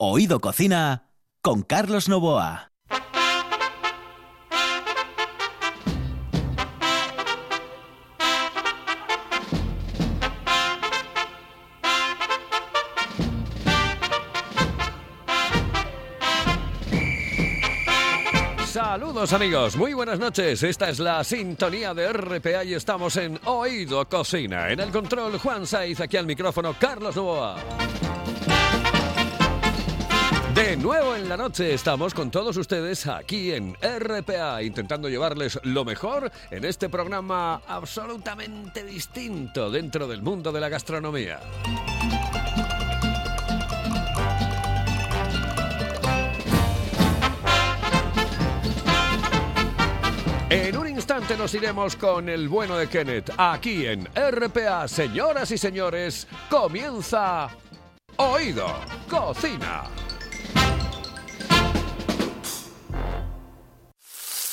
Oído Cocina con Carlos Novoa. Saludos amigos, muy buenas noches. Esta es la sintonía de RPA y estamos en Oído Cocina. En el control Juan Saiz, aquí al micrófono Carlos Novoa. De nuevo en la noche estamos con todos ustedes aquí en RPA, intentando llevarles lo mejor en este programa absolutamente distinto dentro del mundo de la gastronomía. En un instante nos iremos con el bueno de Kenneth. Aquí en RPA, señoras y señores, comienza Oído Cocina.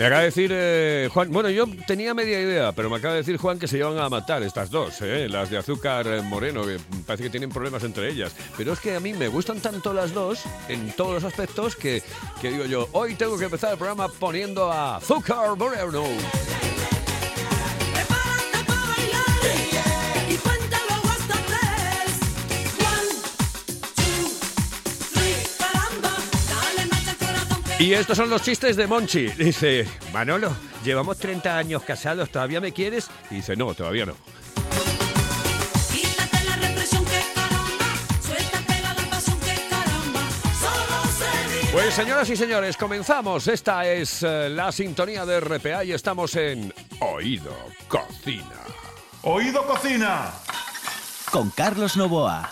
Me acaba de decir eh, Juan, bueno, yo tenía media idea, pero me acaba de decir Juan que se llevan a matar estas dos, eh, las de azúcar eh, moreno, que parece que tienen problemas entre ellas. Pero es que a mí me gustan tanto las dos, en todos los aspectos, que, que digo yo, hoy tengo que empezar el programa poniendo a azúcar moreno. Y estos son los chistes de Monchi. Dice, Manolo, llevamos 30 años casados, ¿todavía me quieres? Y dice, no, todavía no. Pues señoras y señores, comenzamos. Esta es eh, la sintonía de RPA y estamos en Oído Cocina. Oído Cocina. Con Carlos Novoa.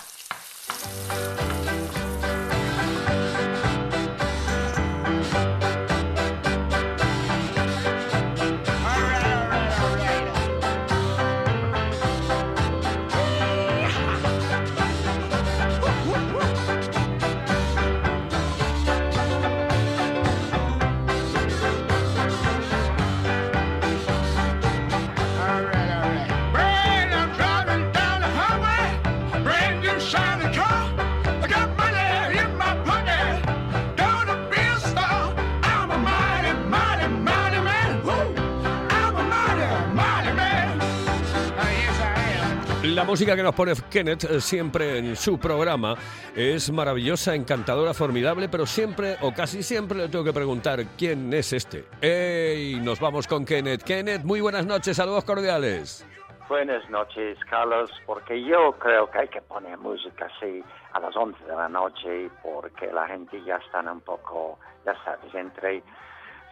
Música que nos pone Kenneth eh, siempre en su programa es maravillosa, encantadora, formidable, pero siempre o casi siempre le tengo que preguntar quién es este. ¡Ey! Nos vamos con Kenneth. Kenneth, muy buenas noches, saludos cordiales. Buenas noches, Carlos, porque yo creo que hay que poner música así a las 11 de la noche porque la gente ya está un poco, ya sabes, entre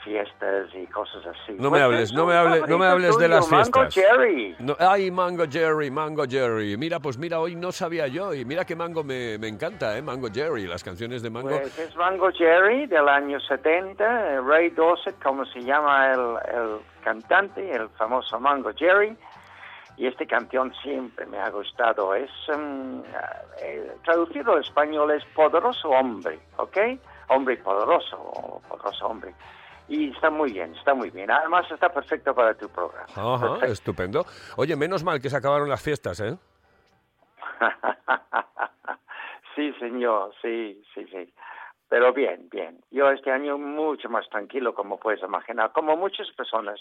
fiestas y cosas así. No Pues me hables, es no me hables, no me hables de las Mango fiestas. Jerry. No, ay, Mango Jerry, Mango Jerry. Mira, pues mira, hoy no sabía yo. Y mira que Mango me, me encanta, ¿eh? Mango Jerry, las canciones de Mango. Pues es Mango Jerry del año 70, eh, Ray Dorset, como se llama el, el cantante, el famoso Mango Jerry. Y esta canción siempre me ha gustado. Es, eh, traducido al español es Poderoso Hombre, ¿ok? Hombre poderoso, poderoso hombre. Y está muy bien, está muy bien. Además está perfecto para tu programa. Ajá, Perfecto. estupendo. Oye, menos mal que se acabaron las fiestas, ¿eh? sí, señor, sí, sí, sí. Pero bien, bien. Yo este año mucho más tranquilo, como puedes imaginar, como muchas personas.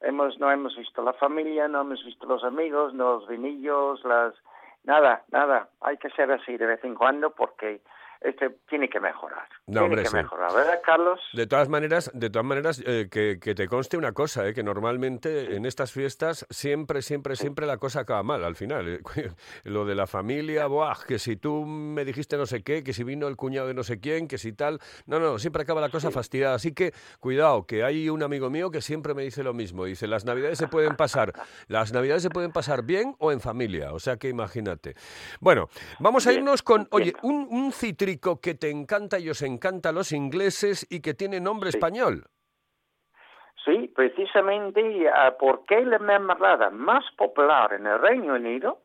Hemos, no hemos visto la familia, no hemos visto los amigos, los vinillos, las... Nada, nada. Hay que ser así de vez en cuando porque este tiene que mejorar. No, tiene hombre, que sí. mejorar, ¿verdad, Carlos? De todas maneras, de todas maneras, eh, que, que te conste una cosa, eh, que normalmente en estas fiestas siempre, siempre, siempre la cosa acaba mal al final. eh. Lo de la familia, buah, que si tú me dijiste no sé qué, que si vino el cuñado de no sé quién, que si tal. No, no, siempre acaba la cosa fastidiada. Así que cuidado, que hay un amigo mío que siempre me dice lo mismo. Dice, las navidades se pueden pasar, las navidades se pueden pasar bien o en familia. O sea que imagínate. Bueno, vamos a irnos con, oye, un, un que te encanta y os encanta a los ingleses y que tiene nombre Sí. español. Sí, precisamente ah, porque la mermelada más popular en el Reino Unido,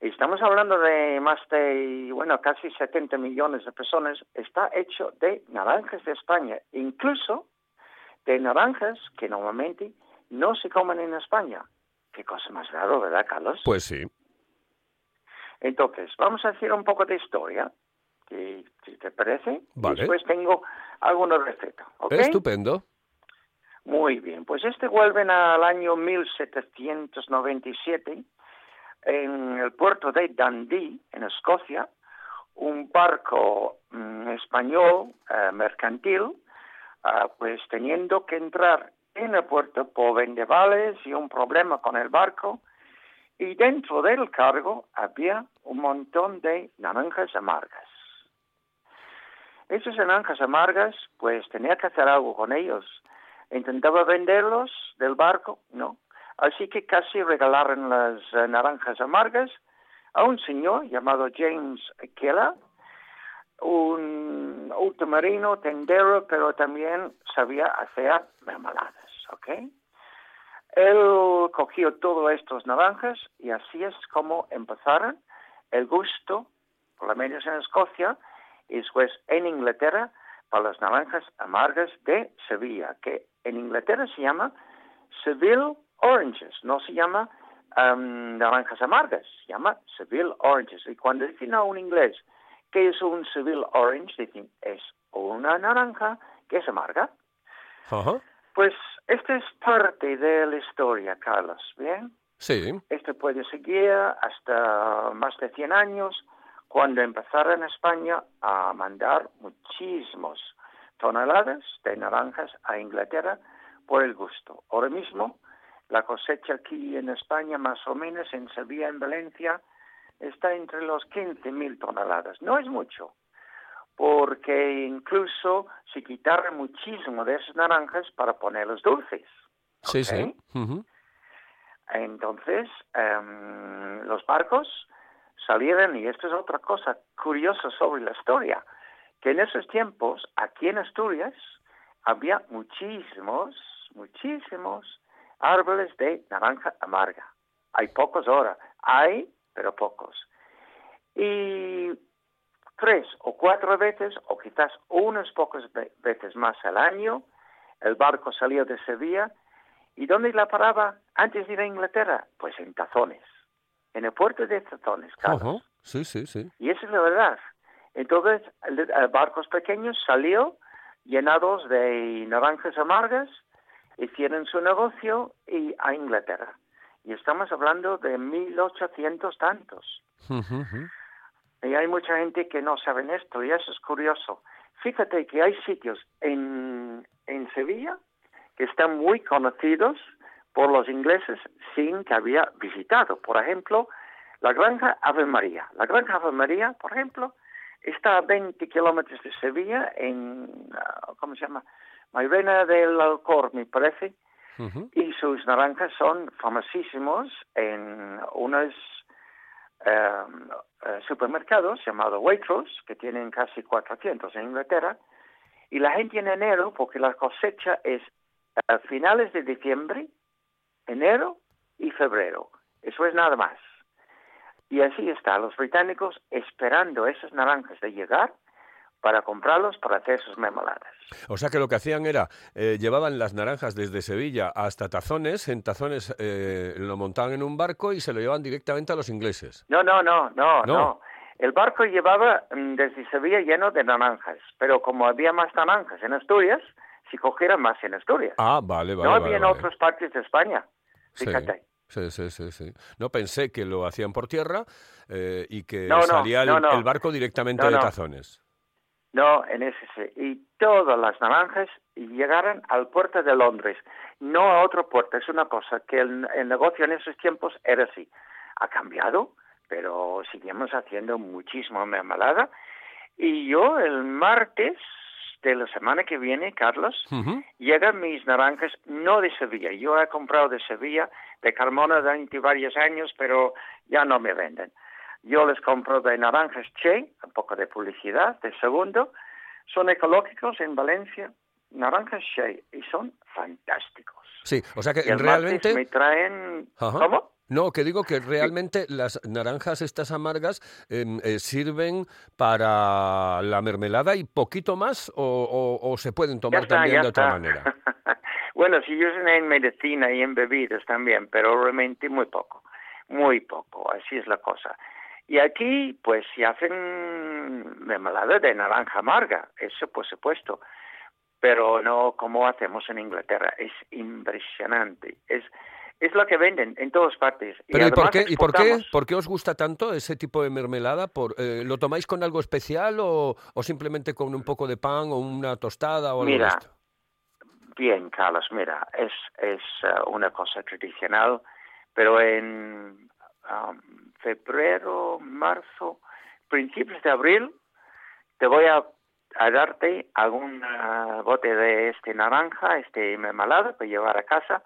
estamos hablando de más de, bueno, casi 70 millones de personas, está hecho de naranjas de España, incluso de naranjas que normalmente no se comen en España. Qué cosa más raro, ¿verdad, Carlos? Pues sí. Entonces, vamos a hacer un poco de historia, si te parece. Vale. Después tengo alguna receta, ¿ok? Estupendo. Muy bien, pues este vuelven al año 1797 en el puerto de Dundee, en Escocia, un barco mm, español eh, mercantil, ah, pues teniendo que entrar en el puerto por vendavales y un problema con el barco, y dentro del cargo había un montón de naranjas amargas. Esas naranjas amargas, pues tenía que hacer algo con ellos. Intentaba venderlos del barco, no. Así que casi regalaron las eh, naranjas amargas a un señor llamado James Keller, un ultramarino, tendero, pero también sabía hacer mermeladas, ¿ok? Él cogió todos estos naranjas y así es como empezaron el gusto, por lo menos en Escocia, y después en Inglaterra, para las naranjas amargas de Sevilla, que en Inglaterra se llama Seville Oranges, no se llama am, naranjas amargas, se llama Seville Oranges. Y cuando dicen a un inglés que es un Seville Orange, dicen es una naranja que es amarga. Ajá. Pues esta es parte de la historia, Carlos, ¿bien? Sí. Esto puede seguir hasta más de 100 años, cuando empezaron en España a mandar muchísimos toneladas de naranjas a Inglaterra por el gusto. Ahora mismo, la cosecha aquí en España, más o menos en Sevilla, en Valencia, está entre los 15.000 toneladas. No es mucho, porque incluso se quitaron muchísimo de esas naranjas para ponerlos dulces. Sí, sí. Entonces, em, los barcos salieron, y esto es otra cosa curiosa sobre la historia, que en esos tiempos, aquí en Asturias, había muchísimos, muchísimos árboles de naranja amarga. Hay pocos ahora, hay, pero pocos. Y tres o cuatro veces, o quizás unas pocas ve- veces más al año, el barco salió de Sevilla ¿Y dónde la paraba antes de ir a Inglaterra? Pues en Tazones, en el puerto de Tazones, Carlos. Ajá. Sí, sí, sí. Y esa es la verdad. Entonces, barcos pequeños salió llenados de naranjas amargas, hicieron su negocio y a Inglaterra. Y estamos hablando de 1800 tantos. Y hay mucha gente que no saben esto y eso es curioso. Fíjate que hay sitios en, en Sevilla que están muy conocidos por los ingleses sin que había visitado. Por ejemplo, la granja Ave María. La granja Ave María, por ejemplo, está a 20 kilómetros de Sevilla en, ah, ¿cómo se llama? Mairena del Alcor, me parece, y sus naranjas son famosísimos en unos eh, eh, supermercados llamados Waitrose, que tienen casi 400 en Inglaterra, y la gente en enero, porque la cosecha es a finales de diciembre, enero y febrero. Eso es nada más. Y así está, los británicos esperando esas naranjas de llegar para comprarlos para hacer sus mermeladas. O sea que lo que hacían era, eh, llevaban las naranjas desde Sevilla hasta Tazones, en Tazones eh, lo montaban en un barco y se lo llevaban directamente a los ingleses. No, no, no, no, No. no. El barco llevaba mm, desde Sevilla lleno de naranjas, pero como había más naranjas en Asturias, si cogieran más en Asturias. Ah, vale, vale. no vale, había en vale. otras partes de España. Sí, Fíjate. Sí, sí, sí, sí. No pensé que lo hacían por tierra eh, y que No, no, salía el, no, no. el barco directamente de. Tazones. No, en ese sí. Y todas las naranjas llegaron al puerto de Londres, no a otro puerto. Es una cosa que el, el negocio en esos tiempos era así. Ha cambiado, pero seguimos haciendo muchísimo mermelada. Y yo el martes de la semana que viene, Carlos, llegan mis naranjas no de Sevilla. Yo he comprado de Sevilla, de Carmona durante varios años, pero ya no me venden. Yo les compro de naranjas Che, un poco de publicidad, de segundo. Son ecológicos en Valencia, naranjas Che, y son fantásticos. Sí, o sea que Y realmente... me traen... Ajá. ¿Cómo? No, que digo que realmente las naranjas estas amargas em, eh, sirven para la mermelada y poquito más o, o- o se pueden tomar está, también de otra manera. bueno, se usan en medicina y en bebidas también, pero realmente muy poco, muy poco, así es la cosa. Y aquí, pues, se hacen mermelada de naranja amarga, eso por supuesto, pero no como hacemos en Inglaterra, es impresionante, es, es lo que venden en todas partes. Pero ¿y por qué, y por qué, por qué os gusta tanto ese tipo de mermelada? Por, eh, ¿Lo tomáis con algo especial o, o simplemente con un poco de pan o una tostada o algo Mira, de esto? Bien, Carlos, mira, es, es eh, una cosa tradicional, pero en um, febrero, marzo, principios de abril, te voy a, a darte algún bote de este naranja, este mermelada para llevar a casa,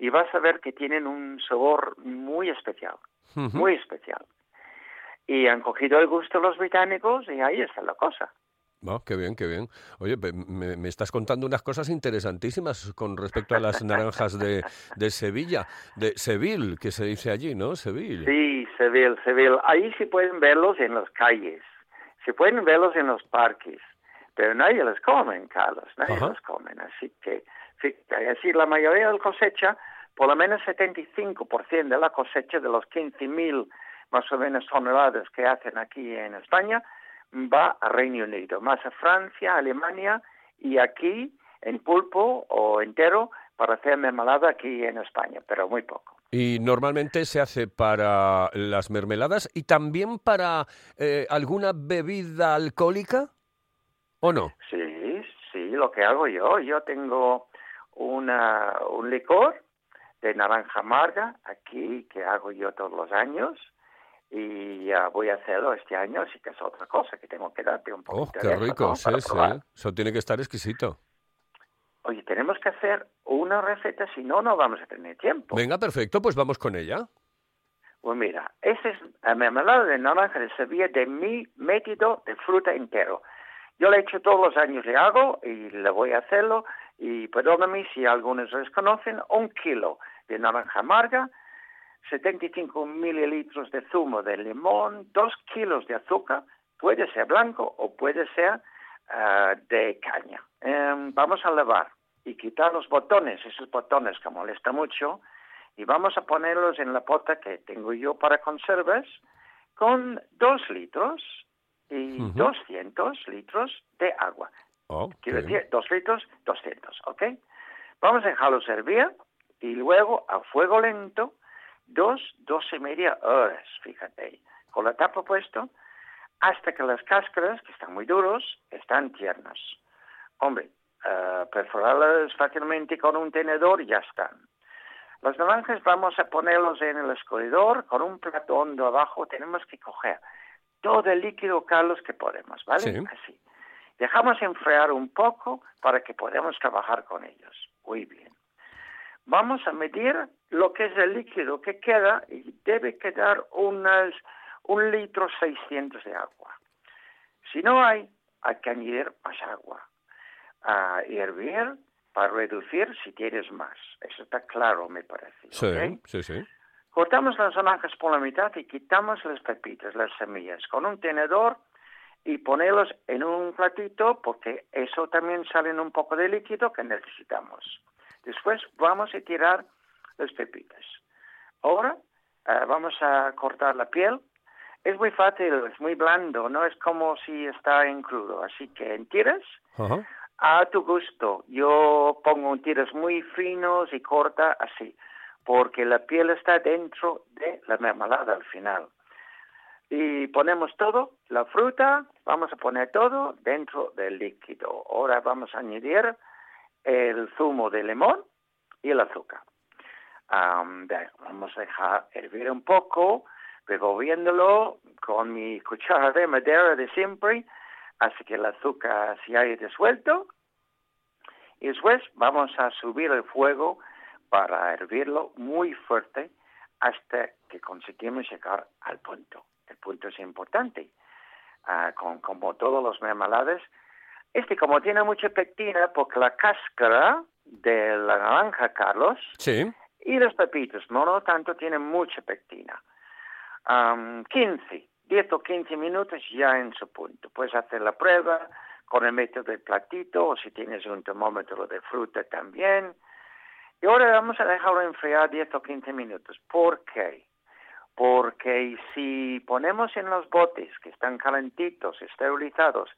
y vas a ver que tienen un sabor muy especial, muy especial. Y han cogido el gusto los británicos y ahí está la cosa. Oh, qué bien, qué bien. Oye, me, me estás contando unas cosas interesantísimas con respecto a las naranjas de, de Sevilla, de Seville, que se dice allí, ¿no? Seville. Sí, Seville, Seville. Ahí sí pueden verlos en las calles, se pueden verlos en los parques, pero nadie los come, Carlos, nadie Ajá. los come. Así que, así la mayoría de la cosecha, por lo menos 75% de la cosecha de los 15.000 más o menos toneladas que hacen aquí en España, va a Reino Unido, más a Francia, Alemania y aquí en pulpo o entero para hacer mermelada aquí en España, pero muy poco. Y normalmente se hace para las mermeladas y también para eh, alguna bebida alcohólica, ¿o no? Sí, sí, lo que hago yo, yo tengo una, un licor de naranja amarga aquí que hago yo todos los años y voy a hacerlo este año, así que es otra cosa que tengo que darte un poquito Oh, qué rico. Eso tiene que estar exquisito. Oye, tenemos que hacer una receta, si no, no vamos a tener tiempo. Venga, perfecto, pues vamos con ella. Pues mira, esta es la mermelada de naranja de Sevilla de mi método de fruta entero. Yo le he hecho todos los años, le hago y le voy a hacerlo. Y perdóname si algunos desconocen, un kilo de naranja amarga, 75 mililitros de zumo de limón, dos kilos de azúcar, puede ser blanco o puede ser ah, de caña. Em, vamos a lavar y quitar los botones, esos botones que molestan mucho, y vamos a ponerlos en la pota que tengo yo para conservas con dos litros y Ujú. 200 litros de agua. Oh, Quiero decir, dos litros, 200, ¿ok? Vamos a dejarlo servir y luego a fuego lento, dos, dos y media horas, fíjate, con la tapa puesto, hasta que las cáscaras, que están muy duros, están tiernas. Hombre, eh, perforarlas fácilmente con un tenedor y ya están. Las naranjas vamos a ponerlos en el escurridor con un plato hondo abajo. Tenemos que coger todo el líquido, Carlos, que podemos, ¿vale? Sí. Así. Dejamos enfriar un poco para que podamos trabajar con ellos. Muy bien. Vamos a medir lo que es el líquido que queda y debe quedar unas, un litro 600 de agua. Si no hay, hay que añadir más agua. A hervir para reducir si tienes más. Eso está claro, me parece. Sí, sí, sí. Cortamos las naranjas por la mitad y quitamos las pepitas, las semillas, con un tenedor y ponerlos en un platito porque eso también sale en un poco de líquido que necesitamos. Después vamos a tirar las pepitas. Ahora eh, vamos a cortar la piel. Es muy fácil, es muy blando, no es como si está en crudo. Así que en tiras a tu gusto. Yo pongo en tiras muy finos y corta así, porque la piel está dentro de la mermelada al final. Y ponemos todo, la fruta, vamos a poner todo dentro del líquido. Ahora vamos a añadir el zumo de limón y el azúcar. Vamos a dejar hervir un poco, revolviéndolo con mi cuchara de madera de siempre, hasta que el azúcar se haya disuelto. Y después vamos a subir el fuego para hervirlo muy fuerte hasta que conseguimos llegar al punto. El punto es importante. Ah, con, como todos los mermelades, este como tiene mucha pectina, porque la cáscara de la naranja, Carlos, Sí. y los pepitos, no, no tanto, tienen mucha pectina. Am, 15, 10 o 15 minutos ya en su punto. Puedes hacer la prueba con el método del platito o si tienes un termómetro de fruta también. Y ahora vamos a dejarlo enfriar 10 o 15 minutos. ¿Por qué? Porque si ponemos en los botes que están calentitos, esterilizados,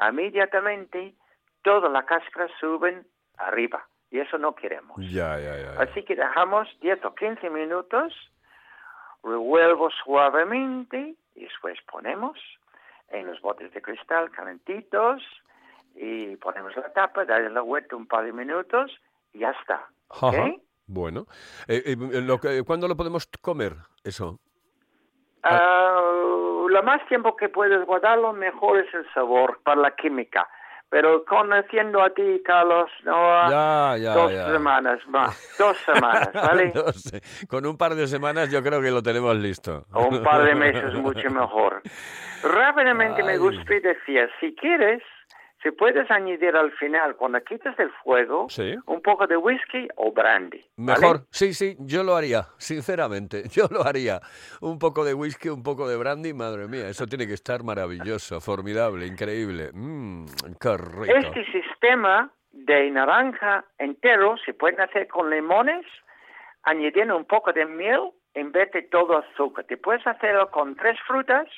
inmediatamente toda la cáscara suben arriba. Y eso no queremos. Ya, ya. Así que dejamos 10 o 15 minutos, revuelvo suavemente y después ponemos en los botes de cristal calentitos y ponemos la tapa, darle la vuelta un par de minutos y ya está. Bueno. Eh, eh, lo que- ¿Cuándo lo podemos comer, eso? Ah, lo más tiempo que puedes guardarlo, mejor es el sabor para la química. Pero conociendo a ti, Carlos, no, Ya, ya, dos ya. semanas más, dos semanas, ¿vale? No sé. Con un par de semanas yo creo que lo tenemos listo. o un par de meses mucho mejor. Rápidamente me Ay. gustaría decir, si quieres, si puedes añadir al final, cuando quites el fuego, Sí. un poco de whisky o brandy. ¿vale? Mejor, sí, sí, yo lo haría, sinceramente, yo lo haría. Un poco de whisky, un poco de brandy, madre mía, eso tiene que estar maravilloso, formidable, increíble. Mmm, qué rico. Este sistema de naranja entero se puede hacer con limones, añadiendo un poco de miel en vez de todo azúcar. Te puedes hacerlo con tres frutas,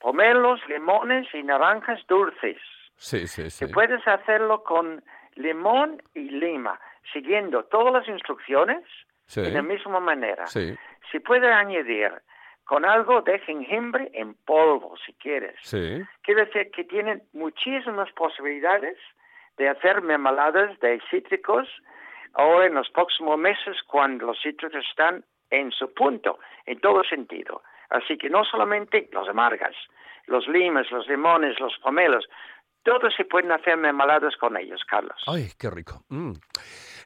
pomelos, limones y naranjas dulces. Sí, sí, sí. Que puedes hacerlo con limón y lima, siguiendo todas las instrucciones Sí. de la misma manera. Sí, Se puede añadir con algo de jengibre en polvo, si quieres. sí. Quiere decir que tienen muchísimas posibilidades de hacer mermeladas de cítricos ahora en los próximos meses cuando los cítricos están en su punto, en todo sentido. Así que no solamente los amargas, los limes, los limones, los pomelos, todos se pueden hacer mermeladas con ellos, Carlos. Ay, qué rico. Mm.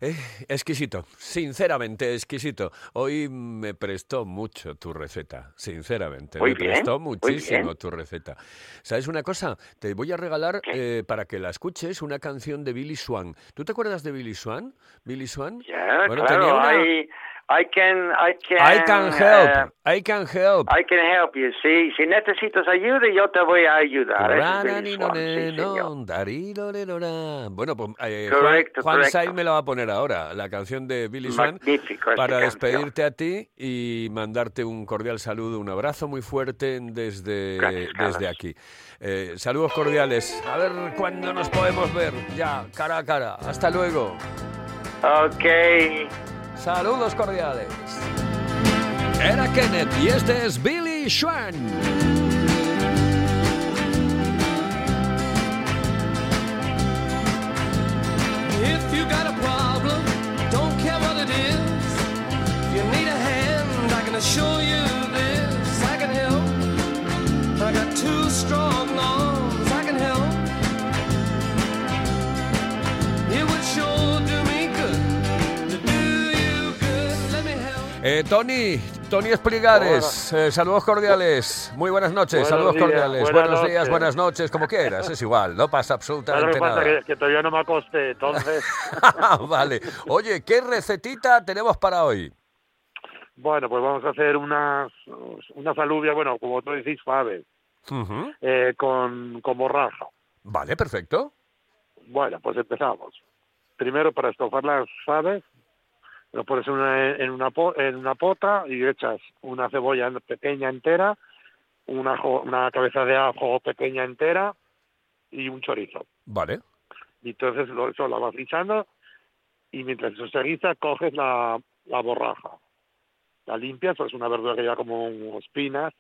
Eh, exquisito, sinceramente exquisito. Hoy me prestó mucho tu receta, sinceramente. Muy me bien, prestó muchísimo tu receta. ¿Sabes una cosa? Te voy a regalar eh, para que la escuches una canción de Billy Swan. ¿Tú te acuerdas de Billy Swan? Billy Swan. Ya, Bueno, claro, tenía una- I can, I can, I can help. I can help. I can help you. Sí, si necesitas ayuda, yo te voy a ayudar. Bueno, pues eh, Juan, Correcto, Juan correcto. Saiz me la va a poner ahora, la canción de Billy Swan, Magnífico para canción. despedirte a ti y mandarte un cordial saludo, un abrazo muy fuerte desde, Gracias, desde aquí. Eh, saludos cordiales. A ver cuándo nos podemos ver, ya, cara a cara. Hasta luego. Ok. Saludos cordiales. Era Kenneth y este es Billy Swan. If you got a problem, don't care what it is. If you need a hand, I can assure you this. I can help. I got two strong Eh, Tony, Tony Espligares, eh, saludos cordiales. Muy buenas noches, Buenos saludos días, cordiales. buenas Buenos días, noches. buenas noches, como quieras, es igual, no pasa Claro absolutamente pasa nada. que, que todavía no me acosté, entonces... vale. Oye, ¿qué recetita tenemos para hoy? bueno, pues vamos a hacer unas, unas alubias, bueno, como tú decís, Ujú. eh, con, con borraja. Vale, perfecto. Bueno, pues empezamos. Primero, para estofar las faves, lo pones en una, en una, en una pota y echas una cebolla pequeña entera, un ajo- una cabeza de ajo pequeña entera y un chorizo. Vale. Y entonces lo, eso lo vas guisando y mientras eso se guisa coges la, la borraja. La limpias, pues es una verdura que lleva como espinas,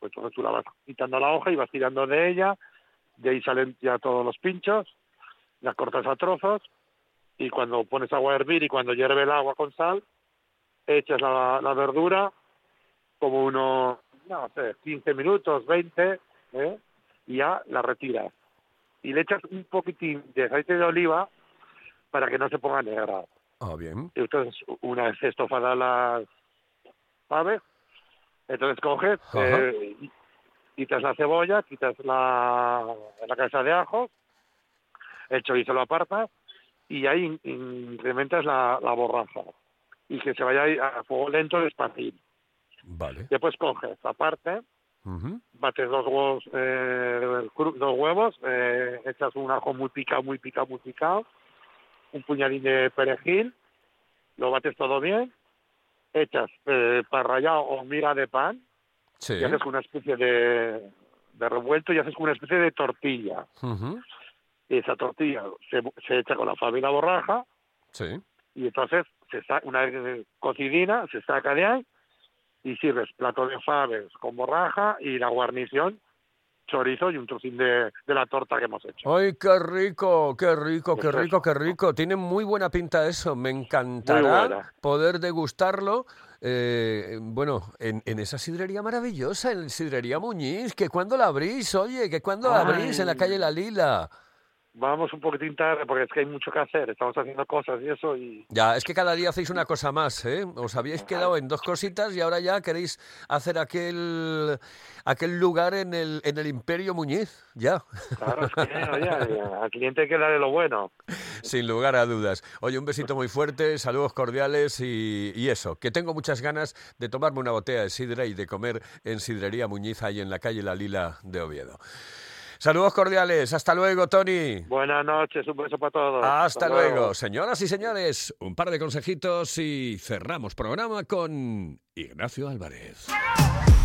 pues entonces tú la vas quitando la hoja y vas tirando de ella, de ahí salen ya todos los pinchos, las cortas a trozos y cuando pones agua a hervir y cuando hierve el agua con sal, echas la, la verdura como unos, no sé, 15 minutos, 20, ¿eh? y ya la retiras. Y le echas un poquitín de aceite de oliva para que no se ponga negra. Ah, bien. Y entonces, una vez estofadas las aves, entonces coges, eh, quitas la cebolla, quitas la, la cabeza de ajo, el chorizo lo apartas y ahí in- incrementas la, la borraja y que se vaya a fuego lento despacito. Vale. Después coges aparte, bates dos huevos, eh, dos huevos, eh, echas un ajo muy picado, muy picado, muy picado, un puñadín de perejil, lo bates todo bien, echas eh, pan rallado o miga de pan Sí. y haces una especie de, de revuelto y haces una especie de tortilla. Y esa tortilla se, se echa con la fava y la borraja Sí. y entonces se sa- una vez cocidina se saca de ahí y sirves plato de faves con borraja y la guarnición chorizo y un trocín de, de la torta que hemos hecho. ¡Ay, qué rico, qué rico, qué rico, qué rico! Tiene muy buena pinta eso. Me encantará poder degustarlo. eh, bueno, en, en esa sidrería maravillosa, en Sidrería Muñiz, que cuando la abrís, oye, que cuando la abrís en la calle La Lila. Vamos un poquitín tarde porque es que hay mucho que hacer, estamos haciendo cosas y eso y Ya, es que cada día hacéis una cosa más, ¿eh? Os habíais quedado en dos cositas y ahora ya queréis hacer aquel aquel lugar en el, en el Imperio Muñiz, ya. claro, es que oye, al cliente hay que darle lo bueno. Sin lugar a dudas. Oye, un besito muy fuerte, saludos cordiales y, y eso, que tengo muchas ganas de tomarme una botella de sidra y de comer en Sidrería Muñiz ahí en la calle La Lila de Oviedo. Saludos cordiales, hasta luego, Tony. Buenas noches, un beso para todos. Hasta luego, señoras y señores. Un par de consejitos y cerramos programa con Ignacio Álvarez.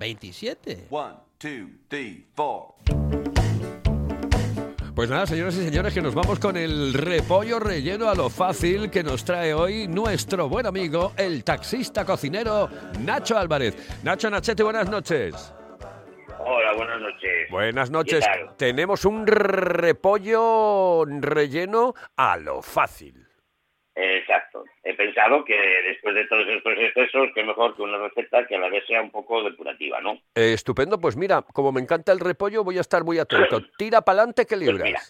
27. One, two, three, four. Pues nada, señoras y señores, que nos vamos con el repollo relleno a lo fácil que nos trae hoy nuestro buen amigo, el taxista cocinero Nacho Álvarez. Nacho Nachete, buenas noches. Hola, buenas noches. Buenas noches. ¿Qué tal? Tenemos un repollo relleno a lo fácil. Exacto. He pensado que después de todos estos excesos, que mejor que una receta que a la vez sea un poco depurativa, ¿no? Eh, estupendo, pues mira, como me encanta el repollo, voy a estar muy atento. Tira pa'lante que libras. mira.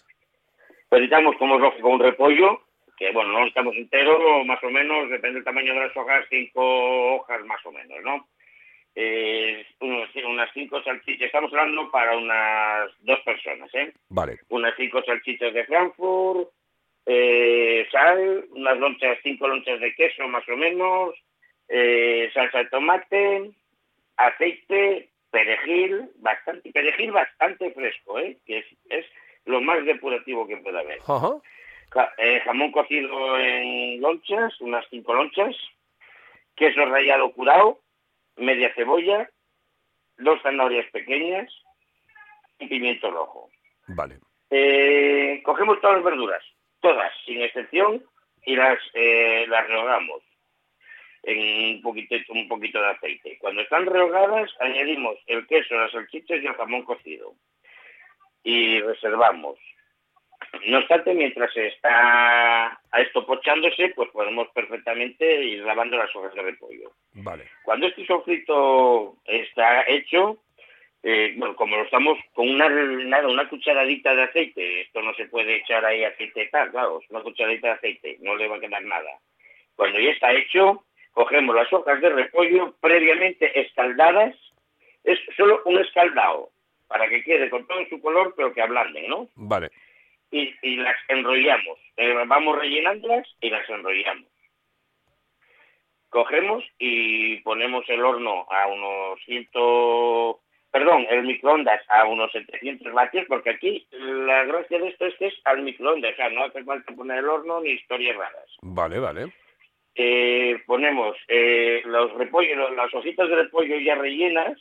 Pues necesitamos, como es lógico, un repollo, que bueno, no lo necesitamos entero, más o menos, depende del tamaño de las hojas, cinco hojas más o menos, ¿no? Eh, unos- unas cinco salchichas, estamos hablando para unas dos personas, ¿eh? Vale. Unas cinco salchichas de Frankfurt, eh, sal, unas lonchas, cinco lonchas de queso más o menos, eh, salsa de tomate, aceite, perejil, bastante, perejil bastante fresco, ¿eh? que es, es lo más depurativo que puede haber. Ja- eh, jamón cocido en lonchas, unas cinco lonchas, queso rallado curado, media cebolla, dos zanahorias pequeñas, un pimiento rojo. Vale. Eh, cogemos todas las verduras, todas, sin excepción, y las, eh, las rehogamos en un poquito, un poquito de aceite. Cuando están rehogadas, añadimos el queso, las salchichas y el jamón cocido. Y reservamos. No obstante, mientras se está a esto pochándose, pues podemos perfectamente ir lavando las hojas de repollo. Vale. Cuando este sofrito está hecho, eh, bueno, como lo estamos con una, nada, una cucharadita de aceite, esto no se puede echar ahí aceite tal, claro, una cucharadita de aceite, no le va a quedar nada. Cuando ya está hecho, cogemos las hojas de repollo previamente escaldadas, es solo un escaldado, para que quede con todo su color, pero que ablanden, ¿no? Vale. y, y las enrollamos. Eh, vamos rellenándolas y las enrollamos. Cogemos y ponemos el horno a unos 100, perdón, el microondas a unos 700 vatios, porque aquí la gracia de esto es que es al microondas, o sea, no hace falta poner el horno ni historias raras. Vale, vale. Eh, ponemos eh, los repollos, las hojitas de repollo ya rellenas,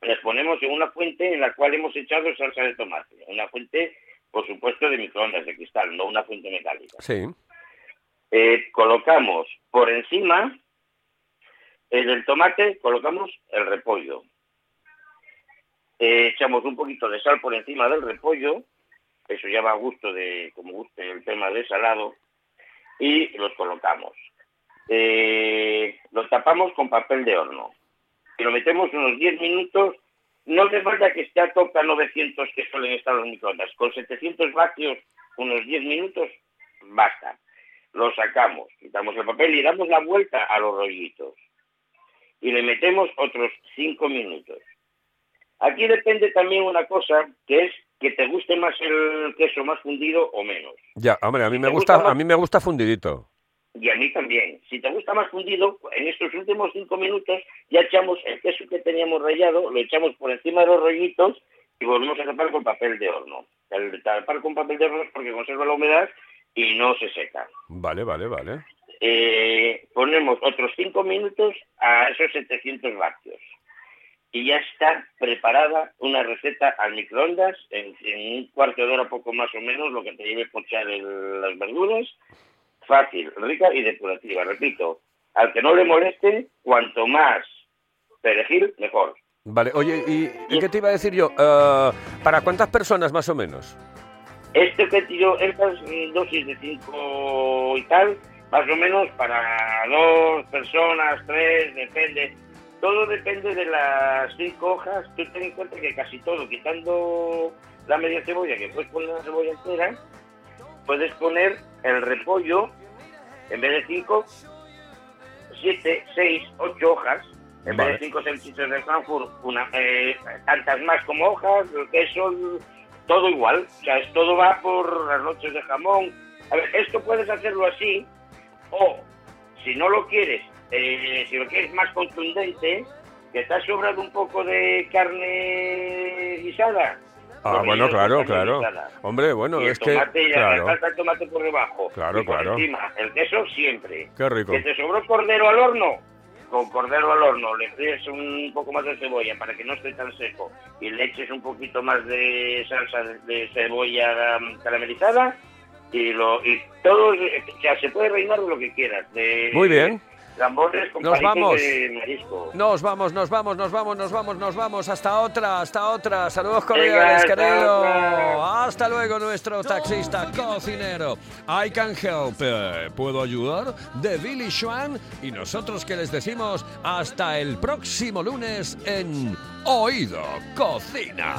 las ponemos en una fuente en la cual hemos echado salsa de tomate. Una fuente, por supuesto, de microondas, de cristal, no una fuente metálica. Sí. Eh, colocamos por encima eh, del tomate, colocamos el repollo. Eh, echamos un poquito de sal por encima del repollo, eso ya va a gusto de, como guste el tema de salado, y los colocamos. Eh, lo tapamos con papel de horno y lo metemos unos 10 minutos. No hace falta que esté a tope a 900 que suelen estar los microondas. Con 700 vatios, unos 10 minutos, basta. Lo sacamos, quitamos el papel y damos la vuelta a los rollitos. Y le metemos otros 5 minutos. Aquí depende también una cosa, que es que te guste más el queso más fundido o menos. Ya, hombre, a mí me gusta a mí me gusta fundidito. Y a mí también. Si te gusta más fundido, en estos últimos cinco minutos ya echamos el queso que teníamos rallado, lo echamos por encima de los rollitos y volvemos a tapar con papel de horno. El tapar con papel de horno es porque conserva la humedad y no se seca. Vale, vale, vale. Eh, ponemos otros cinco minutos a esos 700 vatios. Y ya está preparada una receta al microondas en, en un cuarto de hora poco más o menos, lo que te lleve pochar el- las verduras. Fácil, rica y depurativa. Repito, al que no le moleste, cuanto más perejil, mejor. Vale, oye, ¿y, y qué te iba a decir yo? Eh, ¿Para cuántas personas más o menos? Este que tiró, estas eh, dosis de 5 y tal, más o menos para dos personas, tres, depende. Todo depende de las cinco hojas. Tú ten en cuenta que casi todo, quitando la media cebolla, que puedes poner la cebolla entera, puedes poner el repollo, en vez de cinco, siete, seis, ocho hojas. En Vale. vez de cinco salchichas de Frankfurt, una, eh, tantas más como hojas, el queso, todo igual. O sea, es- todo va por las noches de jamón. A ver, esto puedes hacerlo así, o si no lo quieres, eh, si lo quieres más contundente, que te has sobrado un poco de carne guisada. Ah, bueno, claro, claro. guisada. Hombre, bueno, y el es que... tomate, ya Claro, salta el tomate por debajo. Claro, y por claro. encima, el queso siempre. qué rico. ¿Que te sobró cordero al horno? Con cordero al horno le fríes un poco más de cebolla para que no esté tan seco y le eches un poquito más de salsa de, de cebolla um, caramelizada y lo y todo, o sea, se puede reinar de lo que quieras. De Muy bien. Gambones con Nos vamos. de marisco. Nos vamos, nos vamos, nos vamos, nos vamos, nos vamos. Hasta otra, hasta otra. Saludos cordiales, hasta querido. otra. Hasta luego, nuestro taxista cocinero. I can help. eh, ¿Puedo ayudar? De Billy Schwan. Y nosotros que les decimos hasta el próximo lunes en Oído Cocina.